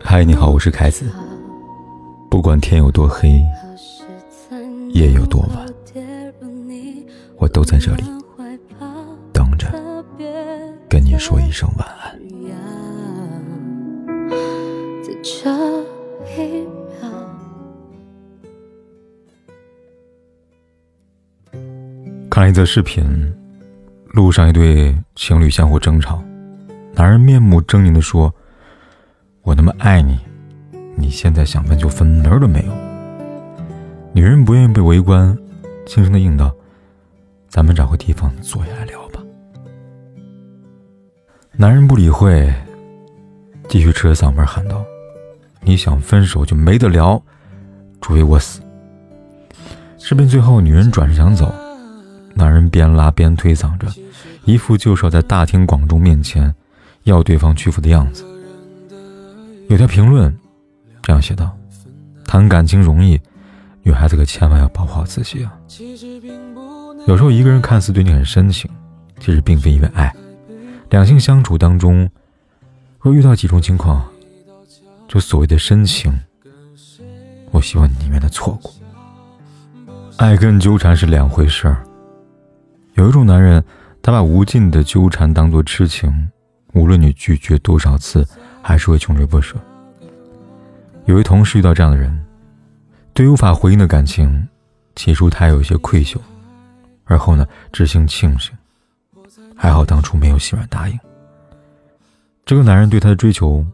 嗨，你好，我是凯子。不管天有多黑，夜有多晚，我都在这里等着跟你说一声晚安。看一则视频，路上一对情侣相互争吵，男人面目狰狞地说：“我那么爱你，你现在想分就分，门儿都没有。”女人不愿意被围观，轻声的应道：“咱们找个地方坐下来聊吧。”男人不理会，继续扯着嗓门喊道：“你想分手就没得聊，除非我死。”视频最后，女人转身想走。男人边拉边推搡着，一副就是要在大庭广众面前要对方屈服的样子。有条评论这样写道：“谈感情容易，女孩子可千万要保护好自己啊！有时候一个人看似对你很深情，其实并非因为爱。两性相处当中，若遇到几种情况，就所谓的深情，我希望你宁愿的错过。爱跟纠缠是两回事儿。”有一种男人，他把无尽的纠缠当作痴情，无论你拒绝多少次，还是会穷追不舍。有位同事遇到这样的人，对无法回应的感情，起初他有些愧疚，而后呢，知心庆幸，还好当初没有心软答应。这个男人对他的追求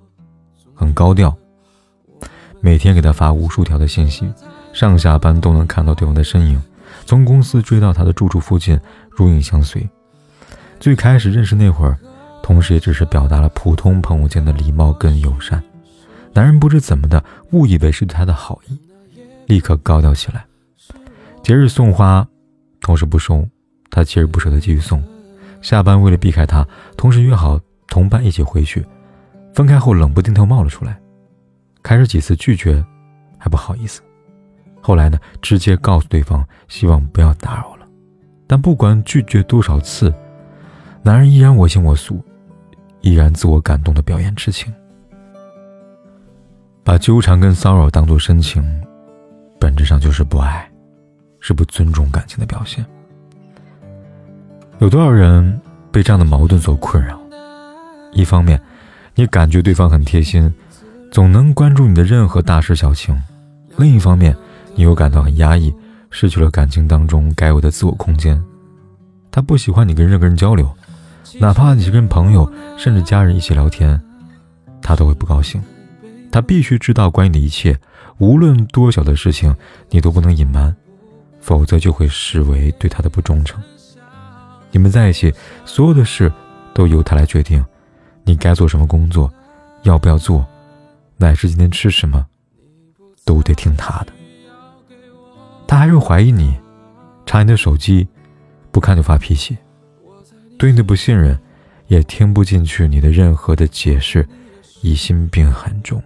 很高调，每天给他发无数条的信息，上下班都能看到对方的身影。从公司追到他的住处附近，如影相随。最开始认识那会儿，同时也只是表达了普通朋友间的礼貌跟友善。男人不知怎么的，误以为是他的好意，立刻高调起来。节日送花，同事不收，他其实不舍得继续送。下班为了避开他，同事约好同伴一起回去。分开后，冷不丁头冒了出来。开始几次拒绝，还不好意思。后来呢，直接告诉对方希望不要打扰了。但不管拒绝多少次，男人依然我行我素，依然自我感动的表演痴情。把纠缠跟骚扰当作深情，本质上就是不爱，是不尊重感情的表现。有多少人被这样的矛盾所困扰？一方面，你感觉对方很贴心，总能关注你的任何大事小情；另一方面，你又感到很压抑，失去了感情当中该有的自我空间。他不喜欢你跟任何人交流，哪怕你是跟朋友甚至家人一起聊天，他都会不高兴。他必须知道关于你的一切，无论多小的事情，你都不能隐瞒，否则就会视为对他的不忠诚。你们在一起，所有的事都由他来决定，你该做什么工作，要不要做，乃至今天吃什么，都得听他的。他还是怀疑你，查你的手机，不看就发脾气，对你的不信任，也听不进去你的任何的解释，疑心病很重。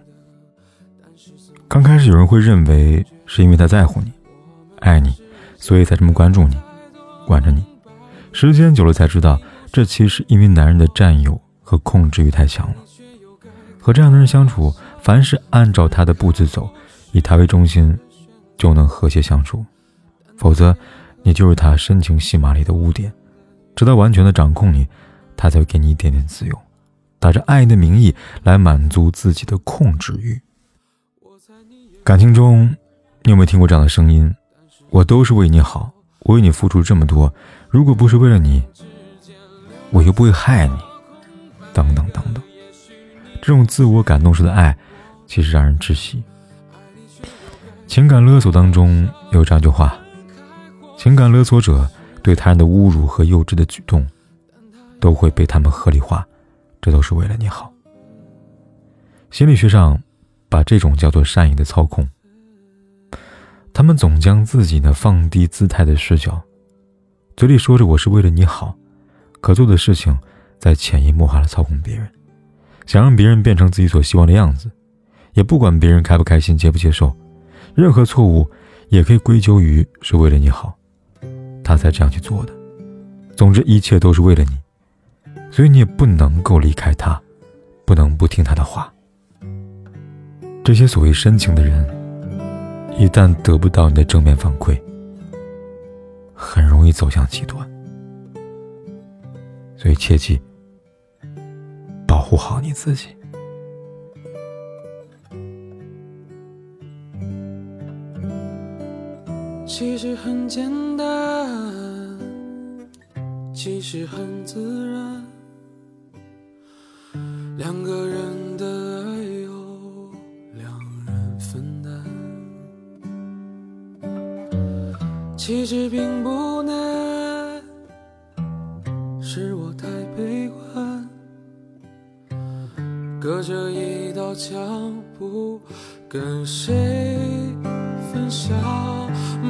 刚开始有人会认为是因为他在乎你，爱你，所以才这么关注你，管着你。时间久了才知道，这其实因为男人的占有和控制欲太强了。和这样的人相处，凡是按照他的步子走，以他为中心。就能和谐相处，否则，你就是他深情戏码里的污点。直到完全的掌控你，他才会给你一点点自由，打着爱的名义来满足自己的控制欲。感情中，你有没有听过这样的声音？我都是为你好，我为你付出这么多，如果不是为了你，我又不会害你。等等等等，这种自我感动式的爱，其实让人窒息。情感勒索当中有这样一句话：情感勒索者对他人的侮辱和幼稚的举动，都会被他们合理化，这都是为了你好。心理学上把这种叫做善意的操控。他们总将自己呢放低姿态的视角，嘴里说着我是为了你好，可做的事情在潜移默化的操控别人，想让别人变成自己所希望的样子，也不管别人开不开心、接不接受。任何错误也可以归咎于是为了你好，他才这样去做的。总之，一切都是为了你，所以你也不能够离开他，不能不听他的话。这些所谓深情的人，一旦得不到你的正面反馈，很容易走向极端。所以切记，保护好你自己。其实很简单，其实很自然，两个人的爱由两人分担。其实并不难，是我太悲观，隔着一道墙，不跟谁分享。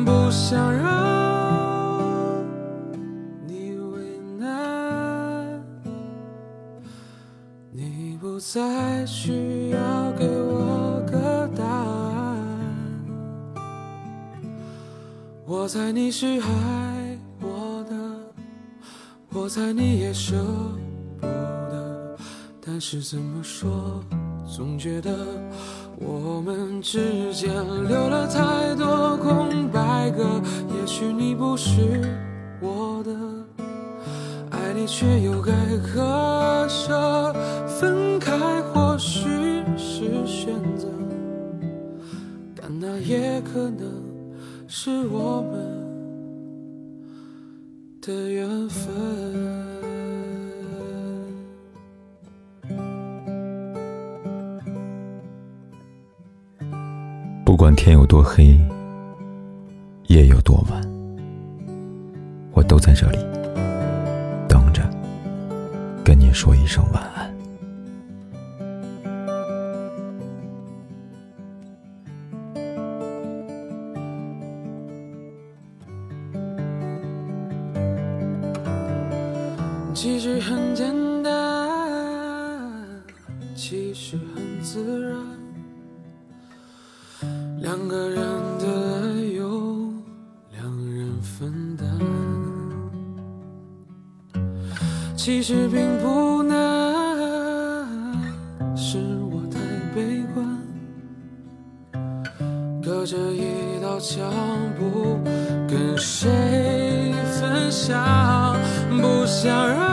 不想让你为难，你不再需要给我个答案。我猜你是爱我的，我猜你也舍不得，但是怎么说，总觉得。我们之间留了太多空白格，也许你不是我的，爱你却又该割舍，分开或许是选择，但那也可能是我们的缘分。不管天有多黑，夜有多晚，我都在这里等着，跟你说一声晚安。其实很简单，其实很自然。两个人的爱由两人分担，其实并不难，是我太悲观，隔着一道墙，不跟谁分享，不想让。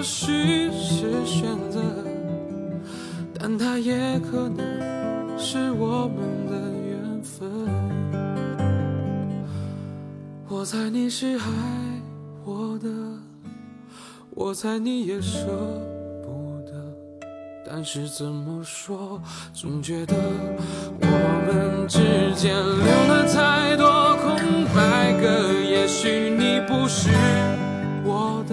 或许是选择，但它也可能是我们的缘分。我猜你是爱我的，我猜你也舍不得，但是怎么说，总觉得我们之间留了太多空白格。也许你不是我的，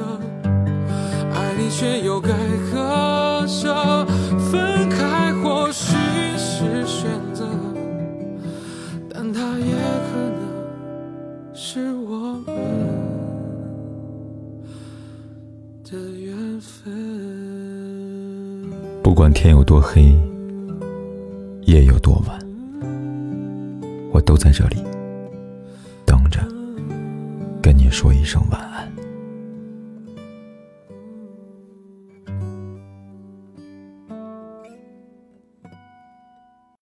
却又该割舍，分开或许是选择，但它也可能是我们的缘分。不管天有多黑，夜有多晚，我都在这里。跟你说一声晚安。